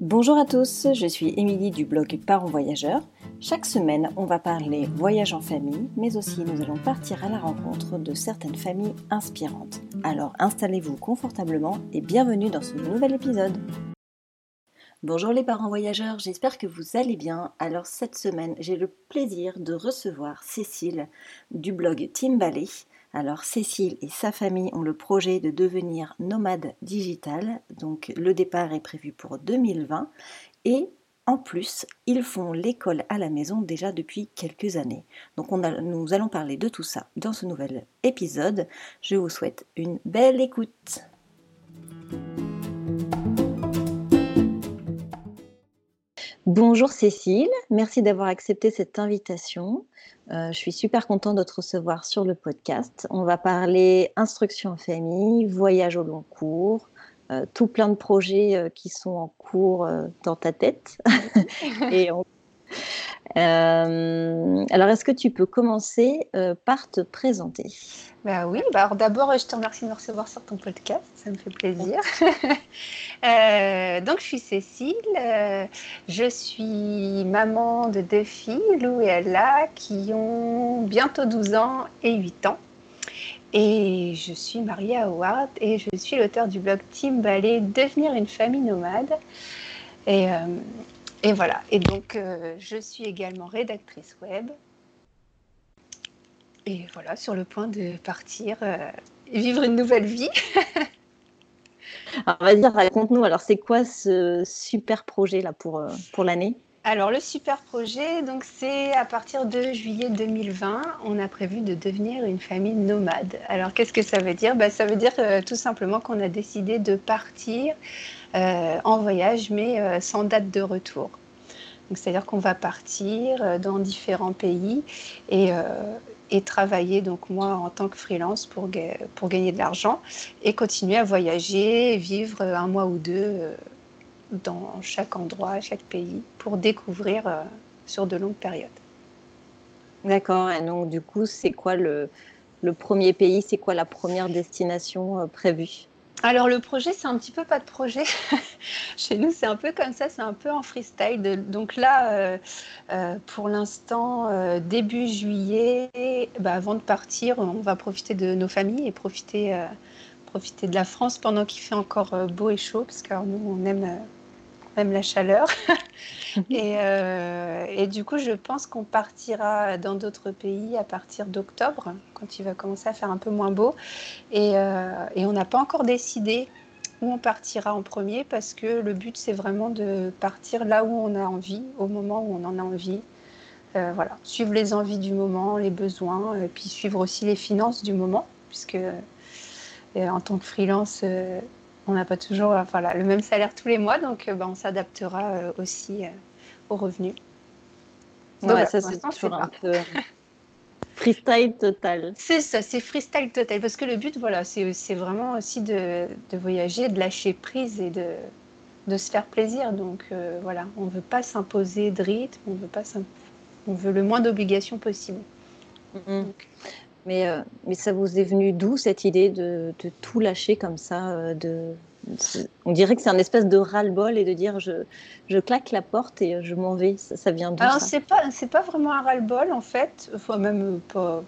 Bonjour à tous, je suis Émilie du blog Parents Voyageurs. Chaque semaine, on va parler voyage en famille, mais aussi nous allons partir à la rencontre de certaines familles inspirantes. Alors installez-vous confortablement et bienvenue dans ce nouvel épisode. Bonjour les parents voyageurs, j'espère que vous allez bien. Alors cette semaine, j'ai le plaisir de recevoir Cécile du blog Team Ballet. Alors Cécile et sa famille ont le projet de devenir nomade digital, donc le départ est prévu pour 2020 et en plus, ils font l'école à la maison déjà depuis quelques années. Donc on nous allons parler de tout ça dans ce nouvel épisode. Je vous souhaite une belle écoute. Bonjour Cécile, merci d'avoir accepté cette invitation. Euh, je suis super contente de te recevoir sur le podcast. On va parler instruction en famille, voyage au long cours, euh, tout plein de projets euh, qui sont en cours dans ta tête. Et alors, est-ce que tu peux commencer par te présenter? Bah oui, bah alors d'abord, je te remercie de me recevoir sur ton podcast, ça me fait plaisir. Euh, donc, je suis Cécile, euh, je suis maman de deux filles, Lou et Ella, qui ont bientôt 12 ans et 8 ans. Et je suis mariée à Howard et je suis l'auteur du blog Team Ballet Devenir une famille nomade. Et, euh, et voilà, et donc je suis également rédactrice web et voilà, sur le point de partir euh, et vivre une nouvelle vie. alors, vas-y, raconte-nous. Alors, c'est quoi ce super projet là pour, euh, pour l'année? Alors le super projet, donc c'est à partir de juillet 2020, on a prévu de devenir une famille nomade. Alors qu'est-ce que ça veut dire? Bah, Ça veut dire euh, tout simplement qu'on a décidé de partir en voyage, mais sans date de retour. C'est-à-dire qu'on va partir dans différents pays et, travailler, donc moi en tant que freelance pour, pour gagner de l'argent et continuer à voyager, vivre un mois ou deux euh, dans chaque endroit, chaque pays pour découvrir euh, sur de longues périodes. D'accord, et donc du coup, c'est quoi le, le premier pays, c'est quoi la première destination euh, prévue? Alors le projet, c'est un petit peu pas de projet. Chez nous, c'est un peu comme ça, c'est un peu en freestyle. Donc là, euh, euh, pour l'instant, euh, début juillet, bah, avant de partir, on va profiter de nos familles et profiter, profiter de la France pendant qu'il fait encore beau et chaud, parce que nous, on aime même la chaleur. Euh, et, du coup, je pense qu'on partira dans d'autres pays à partir d'octobre, quand il va commencer à faire un peu moins beau. Et, euh, on n'a pas encore décidé où on partira en premier, parce que le but, c'est vraiment de partir là où on a envie, au moment où on en a envie. Euh, voilà, suivre les envies du moment, les besoins, et puis suivre aussi les finances du moment, puisque en tant que freelance, on n'a pas toujours voilà, le même salaire tous les mois, donc euh, bah, on s'adaptera euh, aussi euh, aux revenus. ouais, ça c'est toujours un peu freestyle total. C'est ça, c'est freestyle total, parce que le but, voilà, c'est vraiment aussi de, voyager, de lâcher prise et de, de se faire plaisir. Donc voilà, on ne veut pas s'imposer de rythme, on veut, pas on veut le moins d'obligations possible. Mm-hmm. Mais, euh, mais ça vous est venu d'où cette idée de, de, tout lâcher comme ça euh, de, On dirait que c'est un espèce de ras-le-bol et de dire je, je, claque la porte et je m'en vais. Ça, vient d'où Alors, c'est pas, pas vraiment un ras-le-bol en fait, enfin, même pas,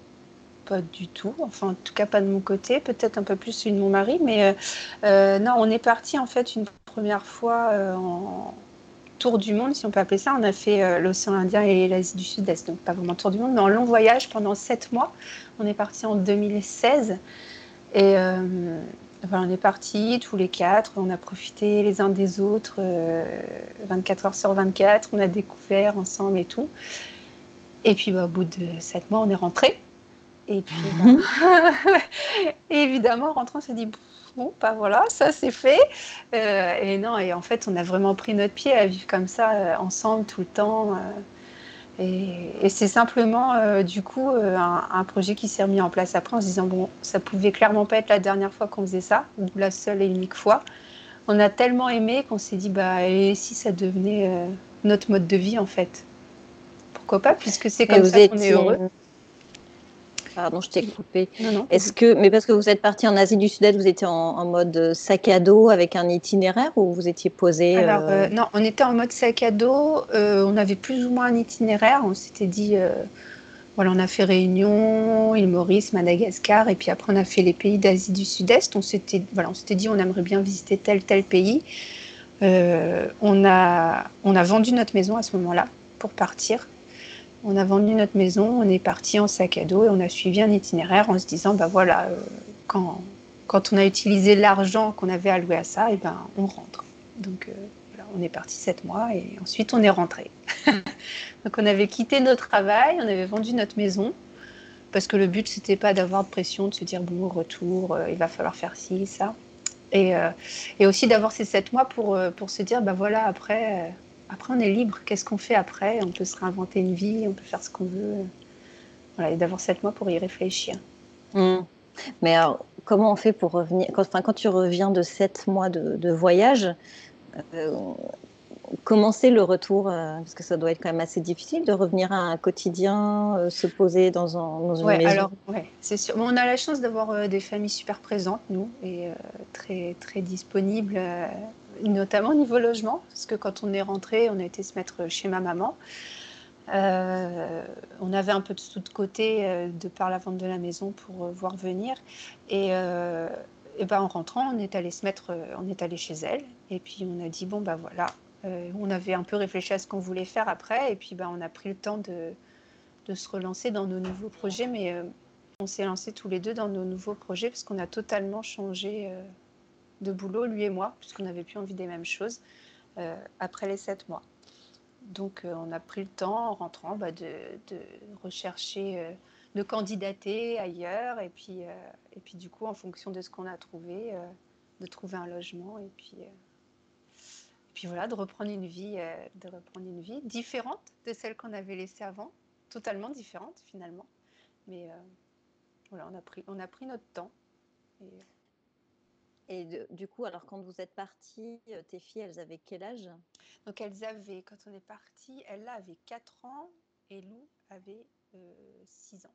pas du tout, enfin en tout cas pas de mon côté, peut-être un peu plus celui de mon mari, mais euh, non, on est parti en fait une première fois en tour du monde, si on peut appeler ça. On a fait euh, l'océan Indien et l'Asie du Sud-Est, donc pas vraiment tour du monde, mais en long voyage pendant sept mois. On est parti en 2016 et euh, on est parti tous les quatre. On a profité les uns des autres 24 euh, heures sur 24. On a découvert ensemble et tout. Et puis bah, au bout de sept mois, on est rentré. Et puis, bah, évidemment, en rentrant, on s'est dit bon, bah voilà, ça c'est fait. Euh, et non, et en fait, on a vraiment pris notre pied à vivre comme ça, euh, ensemble, tout le temps. Euh, et, c'est simplement, du coup, un, projet qui s'est remis en place après en se disant, bon, ça pouvait clairement pas être la dernière fois qu'on faisait ça, ou la seule et unique fois. On a tellement aimé qu'on s'est dit, bah, et si ça devenait notre mode de vie, en fait? Pourquoi pas, puisque c'est comme ça qu'on est heureux. Pardon, je t'ai coupé. Non, non. Est-ce que, mais parce que vous êtes parti en Asie du Sud-Est, vous étiez en, mode sac à dos avec un itinéraire ou vous étiez posé Alors, euh, non, on était en mode sac à dos. on avait plus ou moins un itinéraire. On s'était dit, voilà, on a fait Réunion, île Maurice, Madagascar, et puis après on a fait les pays d'Asie du Sud-Est. On s'était, voilà, on s'était dit, on aimerait bien visiter tel tel pays. on a, on a vendu notre maison à ce moment-là pour partir. On a vendu notre maison, on est parti en sac à dos et on a suivi un itinéraire en se disant, bah voilà, euh, quand, quand on a utilisé l'argent qu'on avait alloué à ça, et eh ben on rentre. Donc euh, on est parti sept mois et ensuite on est rentré. Donc on avait quitté notre travail, on avait vendu notre maison parce que le but c'était pas d'avoir de pression, de se dire bon retour, euh, il va falloir faire ci, ça. Et, et aussi d'avoir ces sept mois pour, pour se dire, bah voilà, après, après, on est libre. Qu'est-ce qu'on fait après? On peut se réinventer une vie, on peut faire ce qu'on veut. Voilà, et d'avoir sept mois pour y réfléchir. Hmm. Mais alors, comment on fait pour revenir? Quand, quand tu reviens de sept mois de, voyage, euh, comment c'est le retour euh, Parce que ça doit être quand même assez difficile de revenir à un quotidien, euh, se poser dans, un, dans une ouais, maison. Alors, ouais, c'est sûr. on a la chance d'avoir des familles super présentes, nous, et très, très disponibles notamment au niveau logement, parce que quand on est rentré, on a été se mettre chez ma maman. Euh, on avait un peu de sous de côté euh, de par la vente de la maison pour euh, voir venir. Et, et ben, en rentrant, on est allé se mettre, on est allé chez elle. Et puis on a dit bon ben voilà, on avait un peu réfléchi à ce qu'on voulait faire après. Et puis ben, on a pris le temps de, de se relancer dans nos nouveaux projets. Mais on s'est lancé tous les deux dans nos nouveaux projets parce qu'on a totalement changé de boulot, lui et moi, puisqu'on n'avait plus envie des mêmes choses euh, après les sept mois. Donc euh, on a pris le temps en rentrant bah, de, rechercher, euh, de candidater ailleurs et puis, et puis du coup en fonction de ce qu'on a trouvé, de trouver un logement et puis, puis voilà, de reprendre une vie, de reprendre une vie différente de celle qu'on avait laissée avant, totalement différente finalement. Mais voilà, on a pris, on a pris notre temps. Et, et du coup, alors quand vous êtes partis, euh, tes filles, elles avaient quel âge? Donc elles avaient, quand on est parti, elle avait 4 ans et Lou avait 6 euh, ans.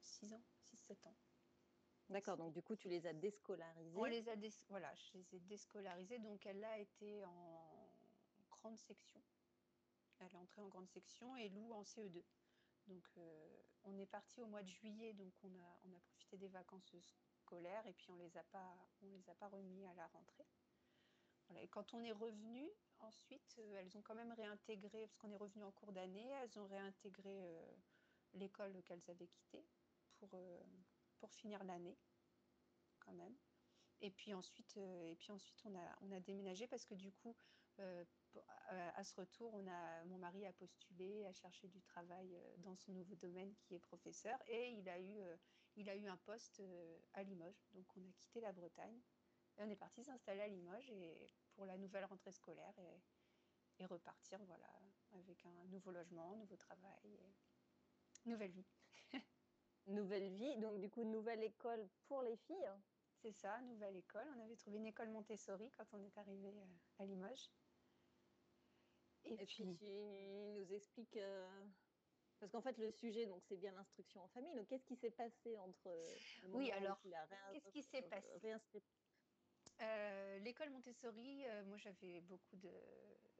6 ans, 6-7 ans. D'accord, donc du coup tu les as déscolarisées. On les a voilà, je les ai déscolarisées, donc elle a été en grande section. Elle est entrée en grande section et Lou en CE2. Donc euh, on est parti au mois de juillet, donc on a, on a profité des vacances et puis on les a pas, on les a pas remis à la rentrée. Et quand on est revenu, ensuite, euh, elles ont quand même réintégré, parce qu'on est revenu en cours d'année, elles ont réintégré euh, l'école qu'elles avaient quittée pour, pour finir l'année, quand même. Et puis ensuite, et puis ensuite on, a, on a déménagé parce que du coup, à ce retour, on a, mon mari a postulé, a cherché du travail dans son nouveau domaine qui est professeur et il a eu il a eu un poste euh, à Limoges. Donc on a quitté la Bretagne et on est parti s'installer à Limoges et pour la nouvelle rentrée scolaire et, repartir voilà, avec un nouveau logement, nouveau travail nouvelle vie. Nouvelle vie, donc du coup nouvelle école pour les filles. C'est ça, nouvelle école. On avait trouvé une école Montessori quand on est arrivé euh, à Limoges. Et, puis, tu nous expliques euh, parce qu'en fait, le sujet, donc, c'est bien l'instruction en famille. Donc, qu'est-ce qui s'est passé entre. Euh, oui, alors, qu'est-ce qui s'est passé euh, L'école Montessori, euh, moi, j'avais beaucoup de,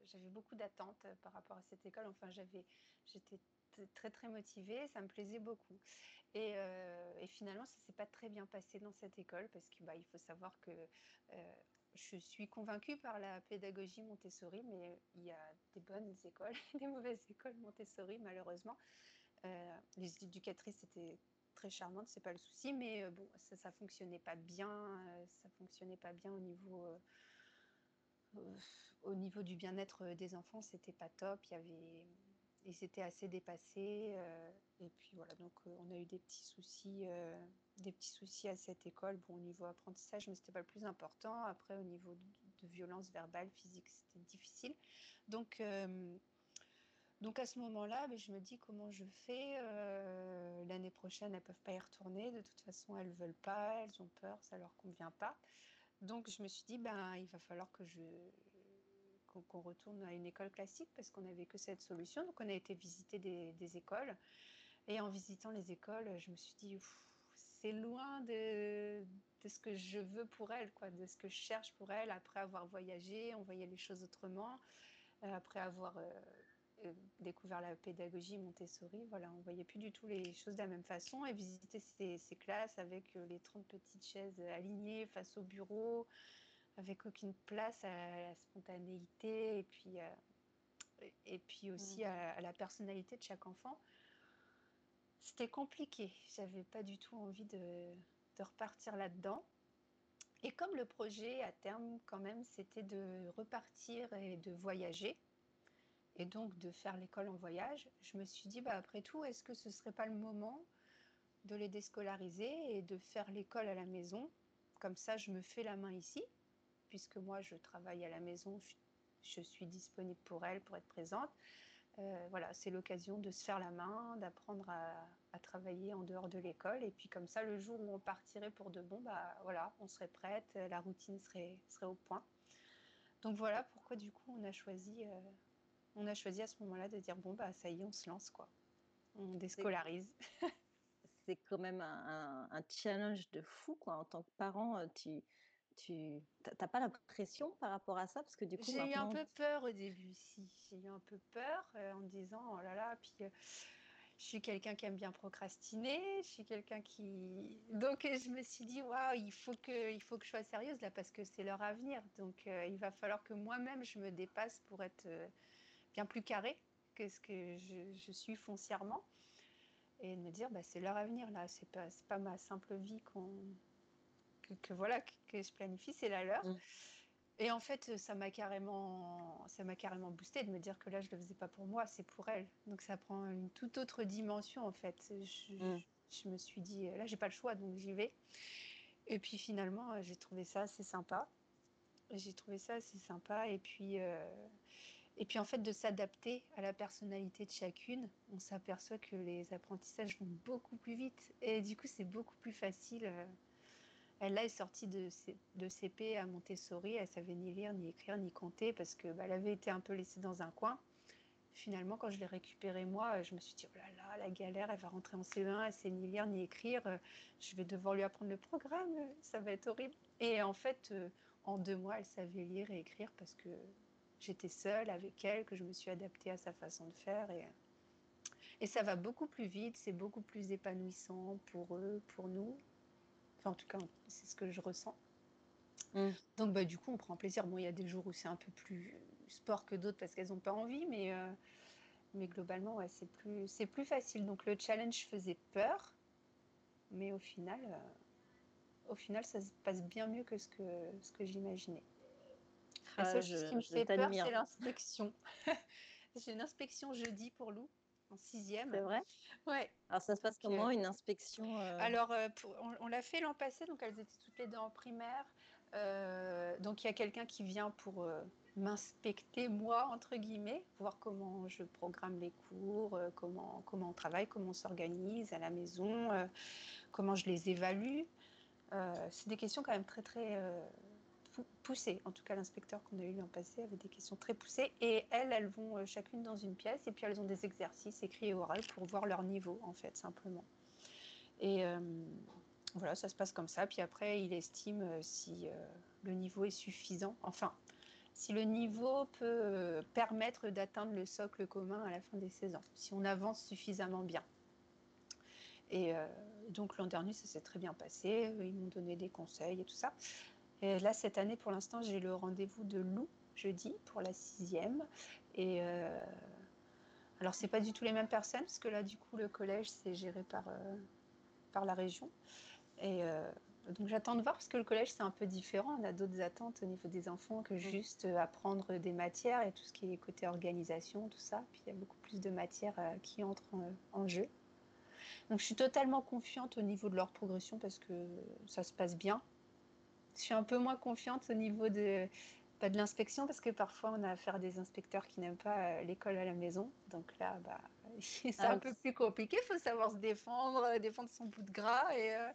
j'avais beaucoup d'attentes par rapport à cette école. Enfin, j'avais, j'étais très très motivée, ça me plaisait beaucoup. Et, et finalement, ça s'est pas très bien passé dans cette école parce qu'il bah, il faut savoir que je suis convaincue par la pédagogie Montessori, mais il y a des bonnes écoles et des mauvaises écoles Montessori, malheureusement. Euh, les éducatrices étaient très charmantes, c'est pas le souci, mais euh, bon, ça, ça fonctionnait pas bien, euh, ça fonctionnait pas bien au niveau, au niveau du bien-être des enfants, c'était pas top. Il y avait, ils étaient assez dépassés, et puis voilà, donc on a eu des petits soucis des petits soucis à cette école. Bon, au niveau apprentissage, mais c'était pas le plus important. Après, au niveau de, violence verbale, physique, c'était difficile. Donc, euh, donc à ce moment-là, ben, je me dis comment je fais. Euh, l'année prochaine, elles peuvent pas y retourner. De toute façon, elles veulent pas, elles ont peur, ça leur convient pas. Donc, je me suis dit, ben, il va falloir que je qu'on retourne à une école classique parce qu'on n'avait que cette solution. Donc, on a été visiter des, écoles. Et en visitant les écoles, je me suis dit, c'est loin de, de, ce que je veux pour elle, quoi, de ce que je cherche pour elle après avoir voyagé, on voyait les choses autrement, euh, après avoir euh, euh, découvert la pédagogie Montessori, voilà, on voyait plus du tout les choses de la même façon et visiter ces, ces classes avec les 30 petites chaises alignées face au bureau, avec aucune place à la spontanéité et puis, et puis aussi mmh. à la personnalité de chaque enfant. C'était compliqué. J'avais pas du tout envie de, repartir là-dedans. Et comme le projet à terme, quand même, c'était de repartir et de voyager, et donc de faire l'école en voyage, je me suis dit, bah, après tout, est-ce que ce serait pas le moment de les déscolariser et de faire l'école à la maison? Comme ça, je me fais la main ici, puisque moi, je travaille à la maison, je suis disponible pour elle, pour être présente. Euh, voilà, c'est l'occasion de se faire la main, d'apprendre à, travailler en dehors de l'école. Et puis comme ça, le jour où on partirait pour de bon, bah voilà, on serait prête, la routine serait, serait au point. Donc voilà pourquoi du coup on a choisi, euh, on a choisi à ce moment-là de dire bon bah ça y est, on se lance quoi, on déscolarise. C'est quand même un, un, challenge de fou quoi. En tant que parent, euh, tu tu n'as pas la pression par rapport à ça? Parce que du coup j'ai eu un peu peur au début si j'ai eu un peu peur euh, en me disant oh là là puis euh, je suis quelqu'un qui aime bien procrastiner je suis quelqu'un qui donc je me suis dit waouh il faut que il faut que je sois sérieuse là parce que c'est leur avenir. Donc euh, il va falloir que moi-même je me dépasse pour être bien plus carré que ce que je, je suis foncièrement. Et me dire bah, c'est leur avenir là c'est pas c'est pas ma simple vie qu'on que, voilà que, je planifie, c'est la leur. Mm. Et en fait, ça m'a carrément, ça m'a carrément boosté de me dire que là, je le faisais pas pour moi, c'est pour elle. Donc ça prend une toute autre dimension en fait. Je, mm. me suis dit, là, j'ai pas le choix, donc j'y vais. Et puis finalement, j'ai trouvé ça assez sympa. J'ai trouvé ça assez sympa. Et puis, euh, et puis en fait, de s'adapter à la personnalité de chacune, on s'aperçoit que les apprentissages vont beaucoup plus vite. Et du coup, c'est beaucoup plus facile. Elle là est sortie de, CP à Montessori, elle savait ni lire, ni écrire, ni compter parce que bah, avait été un peu laissée dans un coin. Finalement, quand je l'ai récupérée moi, je me suis dit oh là là, la galère, elle va rentrer en CE1, elle sait ni lire ni écrire, je vais devoir lui apprendre le programme, ça va être horrible. Et en fait, euh, en deux mois, elle savait lire et écrire parce que j'étais seule avec elle, que je me suis adaptée à sa façon de faire et et ça va beaucoup plus vite, c'est beaucoup plus épanouissant pour eux, pour nous en tout cas, c'est ce que je ressens. Mm. Donc, bah, du coup, on prend plaisir. Bon, il y a des jours où c'est un peu plus sport que d'autres parce qu'elles n'ont pas envie, mais, euh, mais globalement, ouais, c'est plus, c'est plus facile. Donc, le challenge faisait peur, mais au final, euh, au final, ça se passe bien mieux que ce que, ce que j'imaginais. Ah, ce qui me fait peur, c'est l'inspection. J'ai une inspection jeudi pour Lou en sixième. C'est vrai Ouais. Alors ça se passe comment une inspection euh Alors euh, on, l'a fait l'an passé, donc elles étaient toutes les deux en primaire. Euh, donc il y a quelqu'un qui vient pour m'inspecter moi entre guillemets, voir comment je programme les cours, comment comment on travaille, comment on s'organise à la maison, comment je les évalue. c'est des questions quand même très très poussées. En tout cas, l'inspecteur qu'on a eu l'an passé avait des questions très poussées. Et elles, elles vont euh, chacune dans une pièce et puis elles ont des exercices écrits et oraux pour voir leur niveau, en fait, simplement. Et euh, voilà, ça se passe comme ça. Puis après, il estime euh, si le niveau est suffisant. Enfin, si le niveau peut permettre d'atteindre le socle commun à la fin des 16 ans, si on avance suffisamment bien. Et donc l'an dernier, ça s'est très bien passé. Ils m'ont donné des conseils et tout ça. Et là, cette année, pour l'instant, j'ai le rendez-vous de Lou jeudi pour la sixième. Et euh, alors, c'est pas du tout les mêmes personnes, parce que là, du coup, le collège, c'est géré par, euh, par la région. Et euh, donc, j'attends de voir, parce que le collège, c'est un peu différent. On a d'autres attentes au niveau des enfants que juste apprendre des matières et tout ce qui est côté organisation, tout ça. Puis, il y a beaucoup plus de matières qui entrent en jeu. Donc, je suis totalement confiante au niveau de leur progression parce que ça se passe bien je suis un peu moins confiante au niveau de, pas de l'inspection parce que parfois on a affaire à des inspecteurs qui n'aiment pas euh, l'école à la maison. Donc là, bah, c'est un ah, peu plus compliqué. Il faut savoir se défendre, euh, défendre son bout de gras et, euh,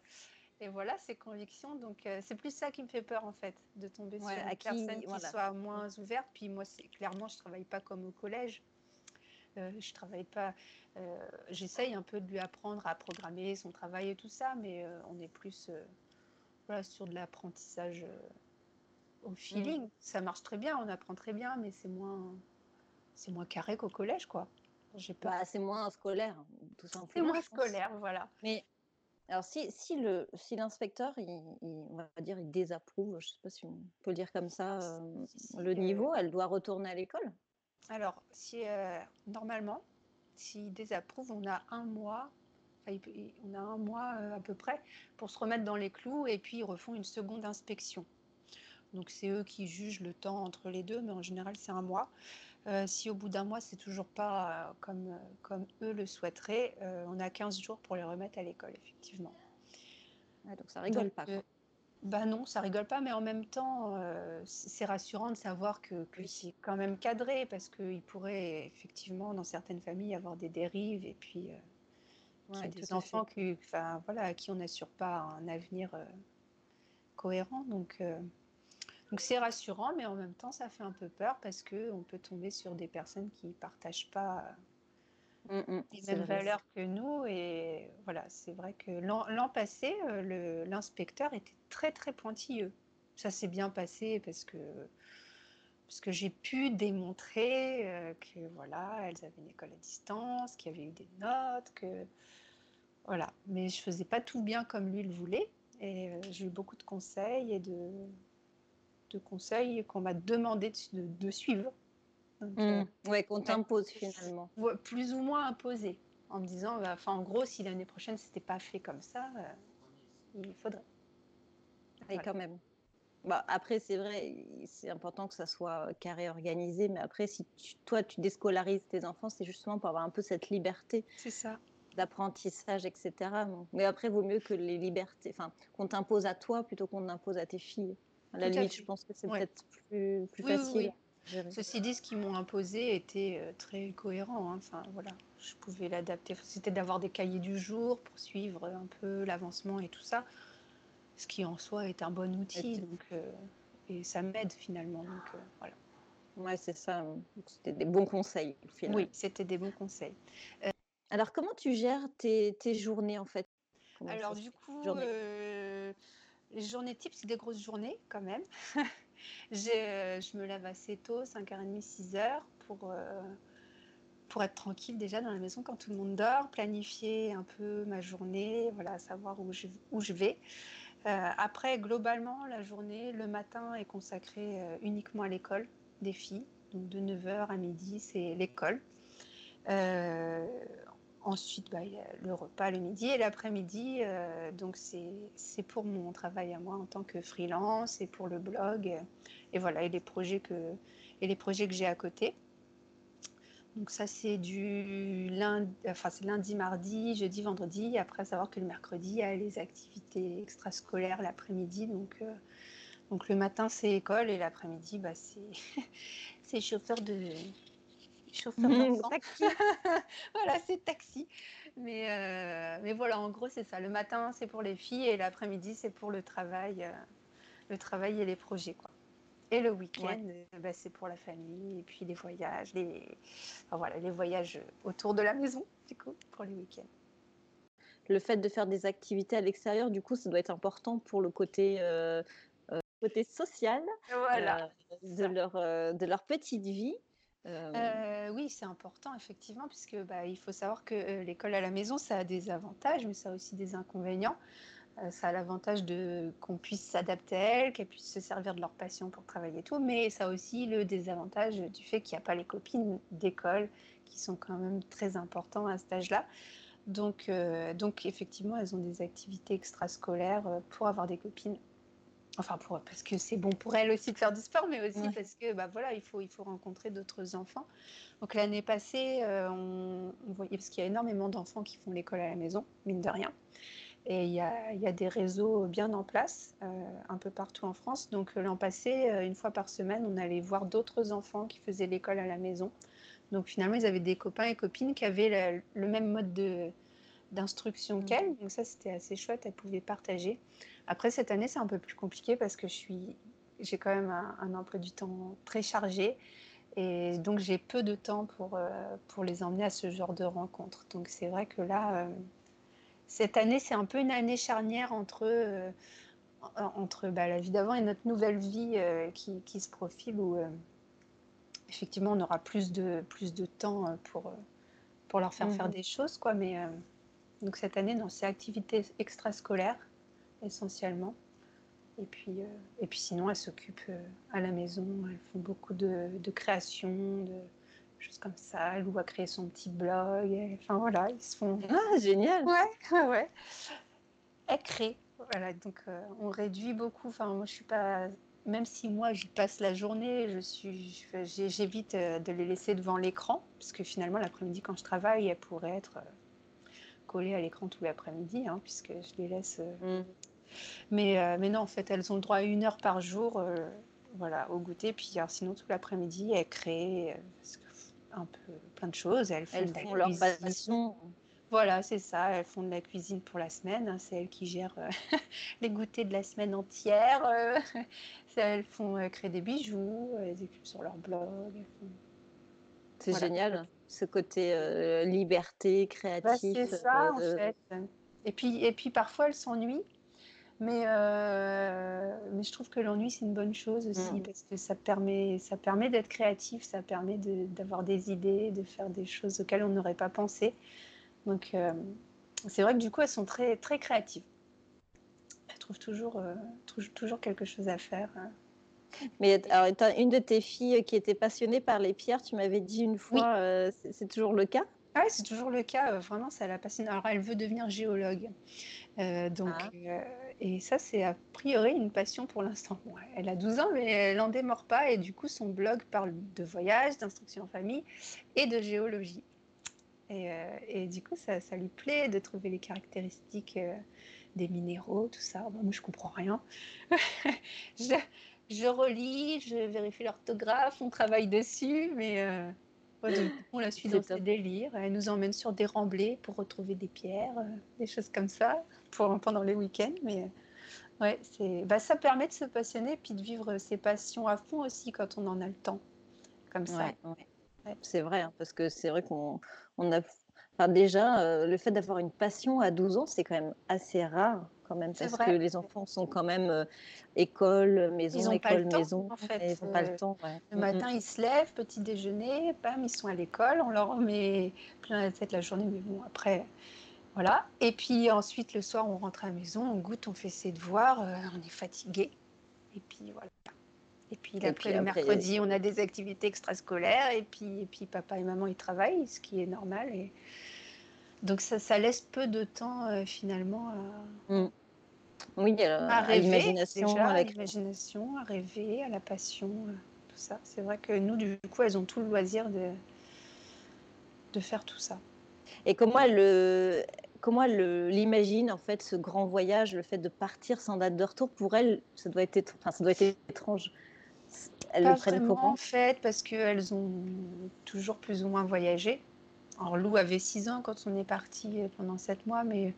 et voilà, ses convictions. Donc c'est plus ça qui me fait peur en fait, de tomber sur une personne qui soit moins ouverte. Puis moi, c'est clairement, je travaille pas comme au collège. Euh, je travaille pas. J'essaye un peu de lui apprendre à programmer son travail et tout ça, mais on est plus voilà, sur de l'apprentissage au feeling. Mm. Ça marche très bien, on apprend très bien, mais c'est moins, c'est moins carré qu'au collège, quoi. Bah, c'est moins scolaire, tout simplement. C'est moins scolaire, voilà. Mais alors, si, si, le, si l'inspecteur, il, on va dire, il désapprouve, je sais pas si on peut le dire comme ça, euh, le niveau, elle doit retourner à l'école? Alors, si, euh, normalement, s'il désapprouve, on a un mois, on a un mois euh, à peu près pour se remettre dans les clous et puis ils refont une seconde inspection. Donc c'est eux qui jugent le temps entre les deux, mais en général c'est un mois. Euh, si au bout d'un mois c'est toujours pas euh, comme, comme eux le souhaiteraient, on a 15 jours pour les remettre à l'école, effectivement. donc ça rigole pas. bah non, ça rigole pas, mais en même temps, c'est rassurant de savoir que, que c'est quand même cadré, parce qu'il pourrait effectivement, dans certaines familles, avoir des dérives, et puis des enfants qui, enfin, voilà, à qui on n'assure pas un avenir cohérent. Donc, donc c'est rassurant, mais en même temps, ça fait un peu peur parce qu'on peut tomber sur des personnes qui ne partagent pas mm, mm, les mêmes valeurs que nous. Et voilà, c'est vrai que l'an passé, euh, l'inspecteur était très très pointilleux. Ça s'est bien passé parce que parce que j'ai pu démontrer euh, que voilà, elles avaient une école à distance, qu'il y avait eu des notes, que voilà. Mais je faisais pas tout bien comme lui le voulait, et euh, j'ai eu beaucoup de conseils et de de conseils qu'on m'a demandé de, suivre. Donc, hmm. euh, qu'on t'impose finalement. Plus ou moins imposé, en me disant, bah, enfin, en gros, si l'année prochaine c'était pas fait comme ça, euh, il faudrait. Et quand même. Bah, après, c'est vrai, c'est important que ça soit carré, organisé, mais après, si toi, tu déscolarises tes enfants, c'est justement pour avoir un peu cette liberté. C'est ça. D'apprentissage, etc. Mais après, vaut mieux que les libertés, enfin, qu'on t'impose à toi plutôt qu'on t'impose à tes filles. À la limite, je pense que c'est peut-être plus, facile. Ceci dit, ce qu'ils m'ont imposé était euh, très cohérent. Hein. Enfin, voilà, je pouvais l'adapter. C'était d'avoir des cahiers du jour pour suivre un peu l'avancement et tout ça, ce qui en soi est un bon outil. Donc, euh, et ça m'aide finalement. Donc, euh, voilà. Ouais, c'est ça. C'était des bons conseils. Finalement. Oui, c'était des bons conseils. Alors, comment tu gères tes, tes journées en fait? Alors, du coup, les journées types, c'est des grosses journées quand même. Euh, je me lève assez tôt, 5h30, 6h, pour, euh, pour être tranquille déjà dans la maison quand tout le monde dort, planifier un peu ma journée, voilà, savoir où je, où je vais. Euh, après, globalement, la journée, le matin est consacrée uniquement à l'école des filles. Donc de 9h à midi, c'est l'école. Ensuite, bah, le repas le midi et l'après-midi. Euh, donc, c'est pour mon travail à moi en tant que freelance et pour le blog. Et, voilà, et les projets que j'ai à côté. Donc, ça, c'est du lundi, enfin, c'est lundi, mardi, jeudi, vendredi. Après, savoir que le mercredi, il y a les activités extrascolaires l'après-midi. Donc, euh, donc, le matin, c'est école et l'après-midi, bah, c'est chauffeur de chauffeur mmh, taxi. voilà, c'est taxi. Mais, euh, mais voilà, en gros, c'est ça. Le matin, c'est pour les filles et l'après-midi, c'est pour le travail, euh, le travail et les projets. Quoi. Et le week-end, euh, bah, c'est pour la famille et puis les voyages, les, voilà, les voyages autour de la maison, du coup, pour les week-ends. Le fait de faire des activités à l'extérieur, du coup, ça doit être important pour le côté côté social voilà, de, leur, de leur petite vie. Euh, euh, oui, c'est important, effectivement, puisque bah, il faut savoir que euh, l'école à la maison, ça a des avantages, mais ça a aussi des inconvénients. Ça a l'avantage de qu'on puisse s'adapter à elles, qu'elles puissent se servir de leur passion pour travailler et tout, mais ça a aussi le désavantage du fait qu'il n'y a pas les copines d'école qui sont quand même très importants à cet âge-là. Donc, donc, effectivement, elles ont des activités extrascolaires pour avoir des copines Enfin, pour, parce que c'est bon pour elle aussi de faire du sport, mais aussi parce que bah, voilà, il, faut, il faut rencontrer d'autres enfants. Donc l'année passée, euh, on, voyait, parce qu'il y a énormément d'enfants qui font l'école à la maison, mine de rien. Et il y a, il y a des réseaux bien en place, euh, un peu partout en France. Donc l'an passé, euh, une fois par semaine, on allait voir d'autres enfants qui faisaient l'école à la maison. Donc finalement, ils avaient des copains et copines qui avaient le même mode de, d'instruction mm. qu'elle. Donc ça, c'était assez chouette, elle pouvait partager. Après, cette année, c'est un peu plus compliqué parce que je suis, j'ai quand même un, emploi du temps très chargé. Et donc j'ai peu de temps pour, pour les emmener à ce genre de rencontres. Donc c'est vrai que là, cette année, c'est un peu une année charnière entre, entre bah, la vie d'avant et notre nouvelle vie qui, qui, se profile où effectivement on aura plus de, plus de temps pour, pour leur faire faire mhm. des choses. Quoi. Mais, donc cette année, c'est activité extrascolaire essentiellement. Et puis, euh, et puis sinon, elles s'occupent euh, à la maison. Elles font beaucoup de, de création, de choses comme ça. Elle va créer son petit blog. enfin voilà, ils se font. Ah, génial Ouais, ouais. Elles créent. Voilà, donc euh, on réduit beaucoup. Enfin, moi, je suis pas. Même si moi, j'y passe la journée, je suis, j'évite de les laisser devant l'écran, parce que finalement, l'après-midi, quand je travaille, elles pourraient être collées à l'écran tout l'après-midi, hein, puisque je les laisse mm. Mais, euh, mais non, en fait, elles ont le droit à une heure par jour euh, voilà, au goûter. Puis sinon, tout l'après-midi, elles créent euh, un peu plein de choses. Elles font, leur passion. Voilà, c'est ça. Elles font de la cuisine pour la semaine. Hein. C'est elles qui gèrent les goûters de la semaine entière. elles font créer des bijoux. Elles écrivent sur leur blog. C'est génial, ce côté liberté, créatif. Bah, c'est ça, en fait. Et puis, et puis parfois, elles s'ennuient. Mais, euh, mais je trouve que l'ennui, c'est une bonne chose aussi, mm. parce que ça permet, ça permet d'être créatif, ça permet d'avoir des idées, de faire des choses auxquelles on n'aurait pas pensé. Donc, euh, c'est vrai que du coup, elles sont très, très créatives. Elles trouvent toujours, euh, toujours quelque chose à faire. Hein. Mais alors, une de tes filles qui était passionnée par les pierres, tu m'avais dit une fois, c'est toujours le cas? Ah oui, c'est toujours le cas. Vraiment, ça la passionne. Alors, elle veut devenir géologue. donc, ah. Et ça, c'est a priori une passion pour l'instant. elle a 12 ans, mais elle n'en démord pas. Et du coup, son blog parle de voyage, d'instruction en famille et de géologie. Et, euh, du coup, ça, lui plaît de trouver les caractéristiques euh, des minéraux, tout ça. moi, je comprends rien. je, relis, je vérifie l'orthographe, on travaille dessus, mais euh, on la suit dans ses délires. Elle nous emmène sur des remblais pour retrouver des pierres, des choses comme ça pendant les week-ends. Mais ouais, c'est, bah, ça permet de se passionner puis de vivre ses passions à fond aussi quand on en a le temps. Comme ça. C'est vrai, hein, parce que c'est vrai qu'on on a. Enfin, déjà, euh, le fait d'avoir une passion à 12 ans, c'est quand même assez rare quand même, parce que les enfants sont quand même euh, école, maison, école, maison. en fait. ils n'ont pas le euh, temps. Le matin, ils se lèvent, petit déjeuner, bam, ils sont à l'école, on leur met plein la tête la journée, mais bon, après, voilà. Et puis ensuite, le soir, on rentre à la maison, on goûte, on fait ses devoirs, euh, on est fatigué. Et puis voilà. Et puis, après, le mercredi, on a des activités extrascolaires. Et puis, et puis papa et maman, ils travaillent, ce qui est normal. Et... Donc ça, ça laisse peu de temps euh, finalement à, mm. oui, à, rêver, l'imagination, à l'imagination, à rêver, à la passion, euh, tout ça. C'est vrai que nous, du coup, elles ont tout le loisir de, de faire tout ça. Et comment le, comment elle l'imagine en fait ce grand voyage, le fait de partir sans date de retour? Pour elle, ça doit être, enfin, ça doit être étrange. Elle Pas le vraiment comment? en fait parce qu'elles ont toujours plus ou moins voyagé. Alors Lou avait 6 ans quand on est parti pendant 7 mois, mais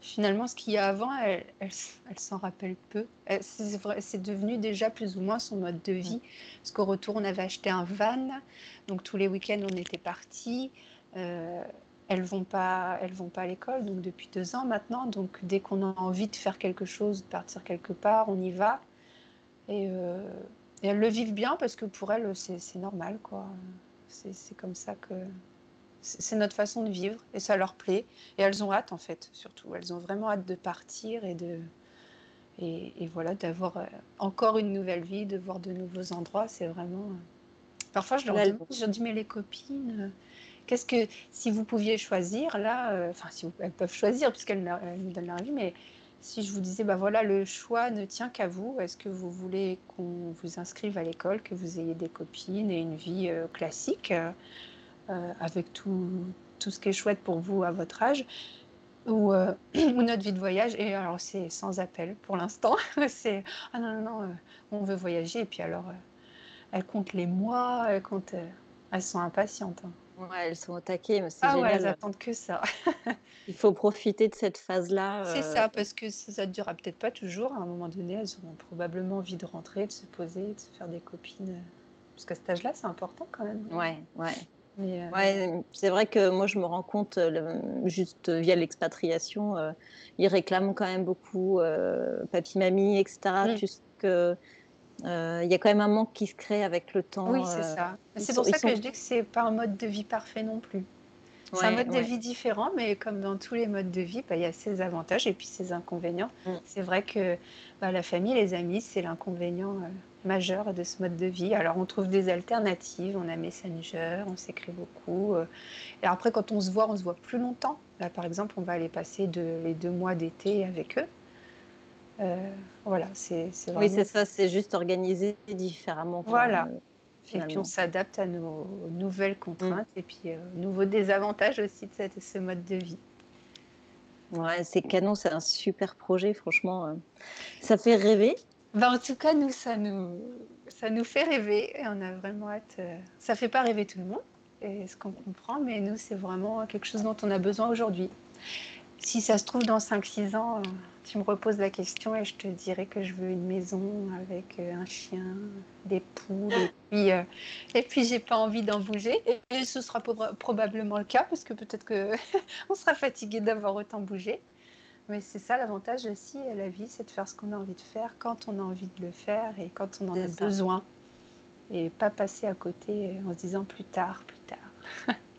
finalement ce qu'il y a avant, elle, elle, s'en rappelle peu. C'est devenu déjà plus ou moins son mode de vie. Parce qu'au retour, on avait acheté un van, donc tous les week-ends on était partis. Euh, elles vont pas, elles vont pas à l'école, donc depuis deux ans maintenant. Donc dès qu'on a envie de faire quelque chose, de partir quelque part, on y va. Et, euh, elles le vivent bien parce que pour elles, c'est normal, quoi. C'est comme ça que c'est notre façon de vivre et ça leur plaît. Et elles ont hâte en fait, surtout. Elles ont vraiment hâte de partir et de et, voilà d'avoir euh, encore une nouvelle vie, de voir de nouveaux endroits. C'est vraiment. Euh, parfois, je leur, je dis mais les copines Qu'est-ce que, si vous pouviez choisir, là, euh, enfin, si elles peuvent choisir, puisqu'elles nous donnent leur vie, mais si je vous disais, bah voilà, le choix ne tient qu'à vous, est-ce que vous voulez qu'on vous inscrive à l'école, que vous ayez des copines et une vie euh, classique, euh, avec tout, tout ce qui est chouette pour vous à votre âge, ou, ou notre vie de voyage, et alors c'est sans appel pour l'instant, c'est, ah non, non, non, on veut voyager, et puis alors, elles comptent les mois, elles comptent, elles sont impatientes. Hein. Ouais, elles sont attaquées, mais c'est ah génial. Ouais, elles attendent que ça. Il faut profiter de cette phase-là. C'est ça, parce que ça ne durera peut-être pas toujours. À un moment donné, elles auront probablement envie de rentrer, de se poser, de se faire des copines. parce qu'à cet âge-là, c'est important quand même. Ouais, ouais. Euh, ouais, c'est vrai que moi je me rends compte juste via l'expatriation, ils réclament quand même beaucoup papy, mamie, etc. que il y a quand même un manque qui se crée avec le temps. Oui, c'est ça. C'est pour ça que je dis que c'est pas un mode de vie parfait non plus. C'est un mode de vie différent, mais comme dans tous les modes de vie, bah, il y a ses avantages et puis ses inconvénients. Mm. C'est vrai que bah, la famille, les amis, c'est l'inconvénient euh, majeur de ce mode de vie. Alors on trouve des alternatives, on a Messenger, on s'écrit beaucoup. Euh. et après, quand on se voit, on se voit plus longtemps. Là, par exemple, on va aller passer les deux mois d'été avec eux. Euh, voilà, c'est vraiment... Oui, c'est ça, c'est juste organisé différemment. Voilà. Et puis on s'adapte à nos nouvelles contraintes mm. et puis euh, nouveaux désavantages aussi de cette, ce mode de vie. Ouais, c'est canon, c'est un super projet, franchement. Euh. ça fait rêver. Ben, en tout cas, nous ça, nous, ça nous fait rêver et on a vraiment hâte. Euh, ça fait pas rêver tout le monde, et ce qu'on comprend, mais nous, c'est vraiment quelque chose dont on a besoin aujourd'hui. Si ça se trouve, dans 5-6 ans, tu me reposes la question et je te dirais que je veux une maison avec euh, un chien, des poules, et puis, euh, et puis j'ai pas envie d'en bouger. Et ce sera probablement le cas parce que peut-être qu'on sera fatigué d'avoir autant bougé. Mais c'est ça l'avantage aussi à la vie, c'est de faire ce qu'on a envie de faire quand on a envie de le faire et quand on en a besoin. Et pas passer à côté en se disant plus tard, plus tard.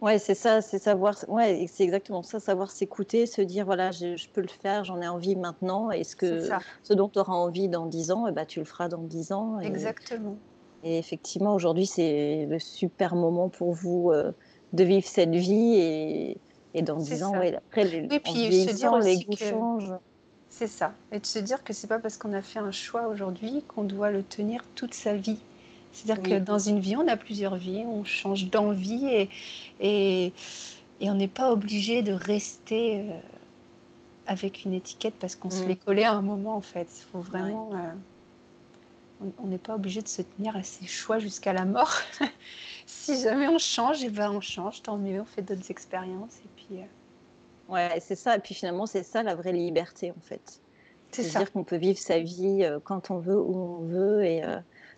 Ouais, c'est ça, c'est savoir, ouais, c'est exactement ça, savoir s'écouter, se dire voilà, je, peux le faire, j'en ai envie maintenant, et ce, que, ce dont tu auras envie dans 10 ans, eh ben, tu le feras dans 10 ans. Exactement. Et effectivement, aujourd'hui, c'est le super moment pour vous euh, de vivre cette vie, et, et dans 10 ans, ouais, après, les, et puis, se dire les goûts changent. C'est ça, et de se dire que c'est pas parce qu'on a fait un choix aujourd'hui qu'on doit le tenir toute sa vie. C'est-à-dire que dans une vie, on a plusieurs vies, on change d'envie et, et, et, on n'est pas obligé de rester euh, avec une étiquette parce qu'on se mm. l'est collé à un moment en fait. Il faut vraiment. Euh, on n'est pas obligé de se tenir à ses choix jusqu'à la mort. si jamais on change, et eh ben on change, tant mieux, on fait d'autres expériences et puis. Euh, ouais, c'est ça. Et puis finalement, c'est ça la vraie liberté en fait. C'est à dire qu'on peut vivre sa vie quand on veut, où on veut et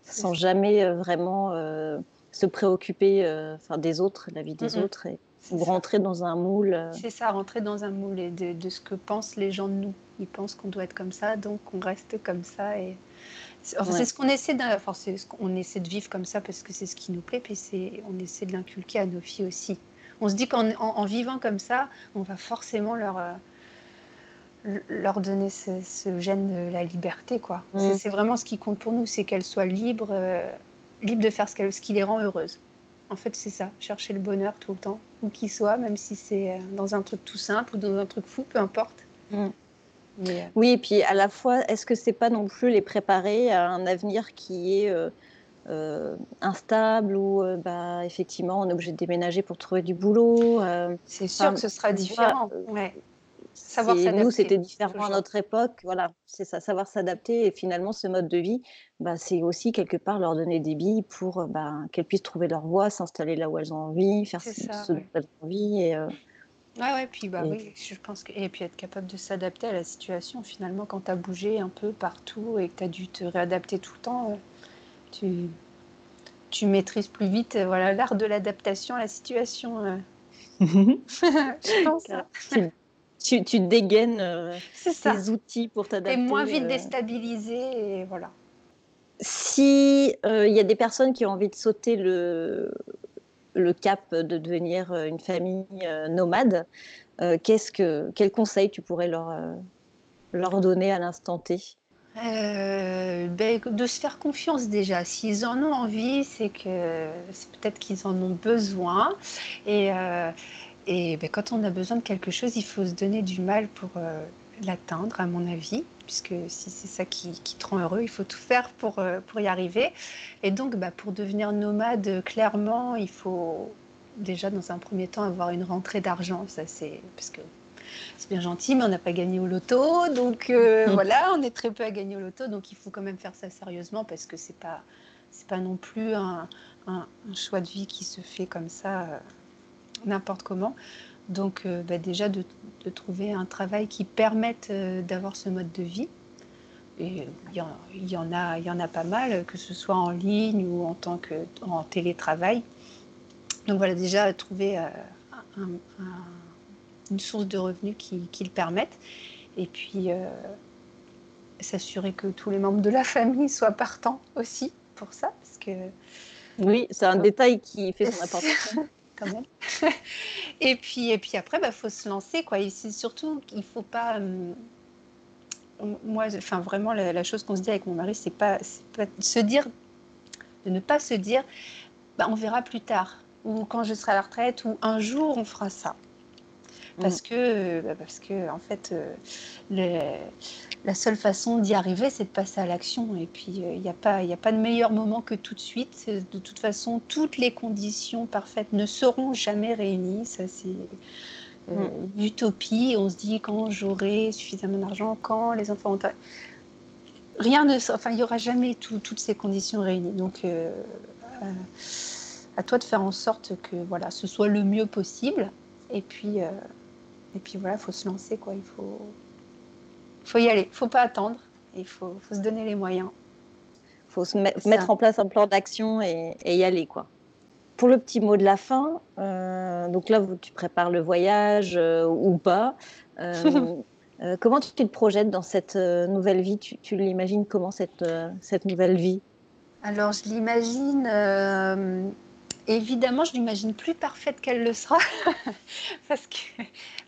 sans jamais euh, vraiment euh, se préoccuper euh, enfin, des autres, la vie des autres, et, ou rentrer dans un moule. C'est ça, rentrer dans un moule et de, ce que pensent les gens de nous. Ils pensent qu'on doit être comme ça, donc on reste comme ça. Et... C'est ce qu'on essaie de, enfin, ce qu'on essaie de vivre comme ça parce que c'est ce qui nous plaît, puis on essaie de l'inculquer à nos filles aussi. On se dit qu'en en, vivant comme ça, on va forcément leur, leur donner ce, gène de la liberté. quoi. Mm. C'est vraiment ce qui compte pour nous, c'est qu'elles soient libres, euh, libres de faire ce, ce, qui les rend heureuses. En fait, c'est ça, chercher le bonheur tout le temps, où qu'il soit, même si c'est euh, dans un truc tout simple ou dans un truc fou, peu importe. Mm. Euh, oui, et puis à la fois, est-ce que c'est pas non plus les préparer à un avenir qui est instable ou bah, effectivement on est obligé de déménager pour trouver du boulot C'est sûr que ce sera différent. Ouais savoir Nous, c'était différent à notre époque. Voilà, c'est ça, savoir s'adapter. Et finalement, ce mode de vie, bah, c'est aussi quelque part leur donner des billes pour bah, qu'elles puissent trouver leur voie, s'installer là où elles ont envie, faire ce, dont elles ont envie. Et, euh, Ouais, ouais, puis bah oui, je pense que et puis être capable de s'adapter à la situation finalement quand tu as bougé un peu partout et que tu as dû te réadapter tout le temps, euh, tu tu maîtrises plus vite euh, voilà l'art de l'adaptation à la situation. je pense. Tu, tu dégaines euh, tes outils pour t'adapter. Et moins vite euh. déstabilisé et voilà. Si il euh, y a des personnes qui ont envie de sauter le, le cap de devenir une famille nomade, qu'est-ce que, quel conseil tu pourrais leur, leur donner à l'instant T? Ben, de se faire confiance déjà. S'ils en ont envie, c'est que c'est peut-être qu'ils en ont besoin. Et, et ben, quand on a besoin de quelque chose, il faut se donner du mal pour euh, l'atteindre, à mon avis, puisque si c'est ça qui, qui, te rend heureux, il faut tout faire pour, euh, pour y arriver. Et donc, bah, pour devenir nomade, clairement, il faut déjà, dans un premier temps, avoir une rentrée d'argent. Ça, c'est parce que c'est bien gentil, mais on n'a pas gagné au loto, donc euh, voilà, on est très peu à gagner au loto, donc il faut quand même faire ça sérieusement parce que c'est pas c'est pas non plus un, un, un, choix de vie qui se fait comme ça n'importe comment. Donc euh, bah, déjà de, trouver un travail qui permette euh, d'avoir ce mode de vie. et il y, en, a, il y en a pas mal, que ce soit en ligne ou en tant que en télétravail. Donc voilà, déjà trouver une source de revenus qui, qui le permette. Et puis s'assurer que tous les membres de la famille soient partants aussi pour ça, parce que oui, c'est un détail qui fait son importance. Et puis après, il bah, faut se lancer quoi. Et surtout qu'il faut pas hum, moi, enfin vraiment, la, chose qu'on se dit avec mon mari, c'est pas, pas se dire, de ne pas se dire, bah, on verra plus tard, ou quand je serai à la retraite, ou un jour on fera ça. Parce mm. que, bah, parce que en fait, euh, la seule façon d'y arriver, c'est de passer à l'action. Et puis, il euh, n'y a, pas, a pas de meilleur moment que tout de suite. De toute façon, toutes les conditions parfaites ne seront jamais réunies. Ça, c'est euh, mm. utopie. On se dit quand j'aurai suffisamment d'argent, quand les enfants ont. Rien ne. Enfin, il n'y aura jamais toutes ces conditions réunies. Donc, à toi de faire en sorte que voilà, ce soit le mieux possible. Et puis, et puis voilà, il faut se lancer, quoi. Il faut, faut y aller. Il faut pas attendre. Il faut, faut, se donner les moyens. Il faut se mettre en place un plan d'action et, y aller, quoi. Pour le petit mot de la fin, euh, donc là, tu prépares le voyage euh, ou pas. Euh, comment tu te projettes dans cette nouvelle vie? Tu, tu l'imagines comment cette, cette nouvelle vie? Alors, je l'imagine évidemment, je l'imagine plus parfaite qu'elle le sera, parce que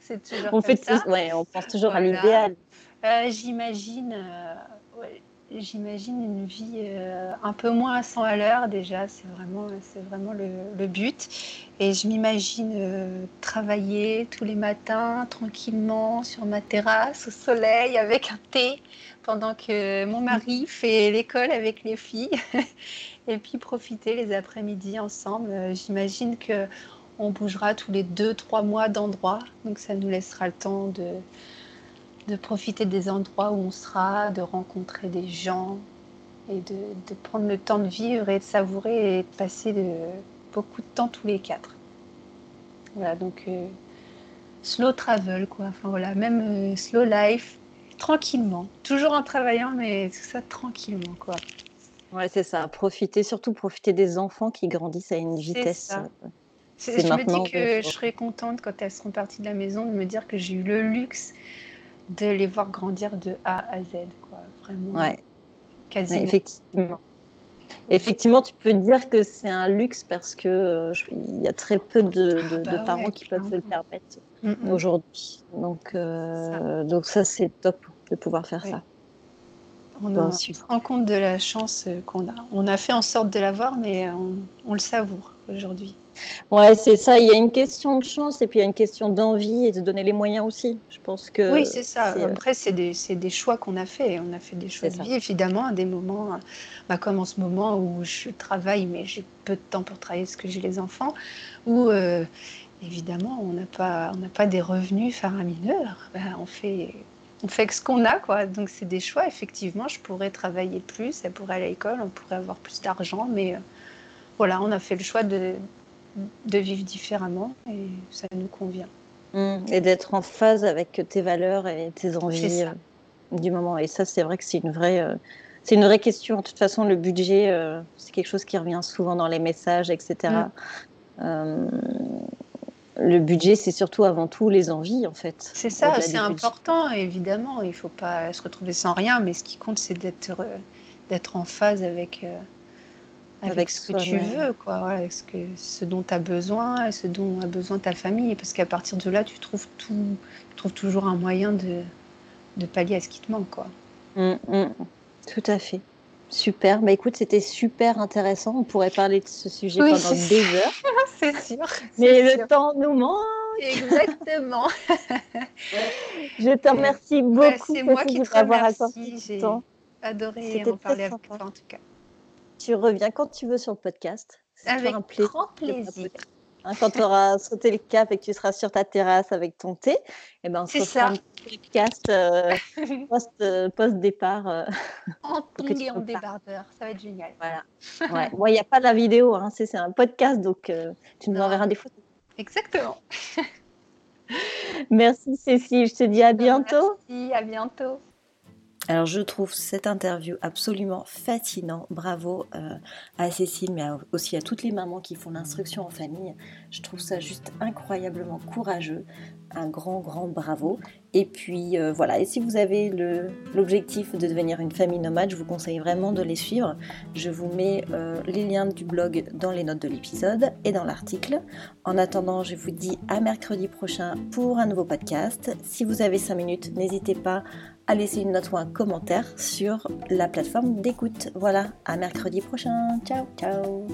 c'est toujours on fait ça. ouais, on pense toujours à l'idéal. Euh, j'imagine, euh, j'imagine une vie euh, un peu moins à 100 à l'heure déjà. C'est vraiment, c'est vraiment le, but. Et je m'imagine travailler tous les matins tranquillement sur ma terrasse au soleil avec un thé pendant que mon mari fait l'école avec les filles. et puis profiter les après-midi ensemble. J'imagine que on bougera tous les deux, trois mois d'endroits, donc ça nous laissera le temps de, de profiter des endroits où on sera, de rencontrer des gens et de, de prendre le temps de vivre et de savourer et de passer de, beaucoup de temps tous les quatre. Voilà, donc euh, slow travel, quoi. Enfin voilà, même euh, slow life, tranquillement, toujours en travaillant, mais tout ça tranquillement, quoi. Ouais, c'est ça. Profiter, surtout profiter des enfants qui grandissent à une vitesse. C'est je me dis que je serais contente quand elles seront parties de la maison de me dire que j'ai eu le luxe de les voir grandir de A à Z, quoi. Vraiment. Ouais. Quasiment. effectivement. Effectivement, tu peux dire que c'est un luxe parce que euh, il y a très peu de, ah bah parents qui peuvent se le permettre mm, mm. aujourd'hui. Donc, euh, ça. donc ça, c'est top de pouvoir faire ça. On, se rend compte de la chance qu'on a. On a fait en sorte de l'avoir, mais on, on le savoure aujourd'hui. Ouais, c'est ça. Il y a une question de chance et puis il y a une question d'envie et de donner les moyens aussi. Je pense que. Oui, c'est ça. Après, c'est des, des, choix qu'on a fait. On a fait des choix de vie, évidemment, à des moments, bah, comme en ce moment où je travaille, mais j'ai peu de temps pour travailler parce que j'ai les enfants, où euh, évidemment, on n'a pas, on pas des revenus faramineux. Bah, on fait. On fait que ce qu'on a, quoi. Donc, c'est des choix. Effectivement, je pourrais travailler plus, elle pourrait aller à l'école, on pourrait avoir plus d'argent, mais euh, voilà, on a fait le choix de, de vivre différemment et ça nous convient. Mmh. et d'être en phase avec tes valeurs et tes envies euh, du moment. Et ça, c'est vrai que c'est une vraie, euh, c'est une vraie question. De toute façon, le budget, euh, c'est quelque chose qui revient souvent dans les messages, etc. Mmh. le budget, c'est surtout avant tout les envies, en fait. C'est ça, c'est important, évidemment. Il ne faut pas se retrouver sans rien, mais ce qui compte, c'est d'être, d'être en phase avec avec, ce que tu veux, quoi, avec ce, que, ce dont tu as besoin, ce dont a besoin ta famille. Parce qu'à partir de là, tu trouves, tout, tu trouves toujours un moyen de, de pallier à ce qui te manque. Quoi. Mmh, mmh. tout à fait. Super. Bah, écoute, c'était super intéressant. On pourrait parler de ce sujet pendant des heures. c'est sûr. Mais le temps nous manque. Exactement. je te remercie beaucoup. c'est moi qui te remercie. J'ai adoré en parler avec toi en tout cas. Tu reviens quand tu veux sur le podcast. Avec un plaisir. grand plaisir. Hein, quand tu auras sauté le cap et que tu seras sur ta terrasse avec ton thé, eh ben, on se fera un podcast euh, euh, post-départ. Euh, en et en débardeur, ça va être génial. Voilà. Ouais. il n'y a pas de la vidéo, hein, c'est un podcast, donc tu nous enverras des photos. Exactement. Merci Cécile, je te dis à bientôt. Merci, à bientôt. Alors je trouve cette interview absolument fascinant. Bravo euh, à Cécile, mais aussi à toutes les mamans qui font l'instruction en famille. Je trouve ça juste incroyablement courageux. Un grand, grand bravo. Et puis euh, voilà, et si vous avez l'objectif de devenir une famille nomade, je vous conseille vraiment de les suivre. Je vous mets euh, les liens du blog dans les notes de l'épisode et dans l'article. En attendant, je vous dis à mercredi prochain pour un nouveau podcast. Si vous avez 5 minutes, n'hésitez pas à laisser une note ou un commentaire sur la plateforme d'écoute. Voilà, à mercredi prochain. Ciao, ciao.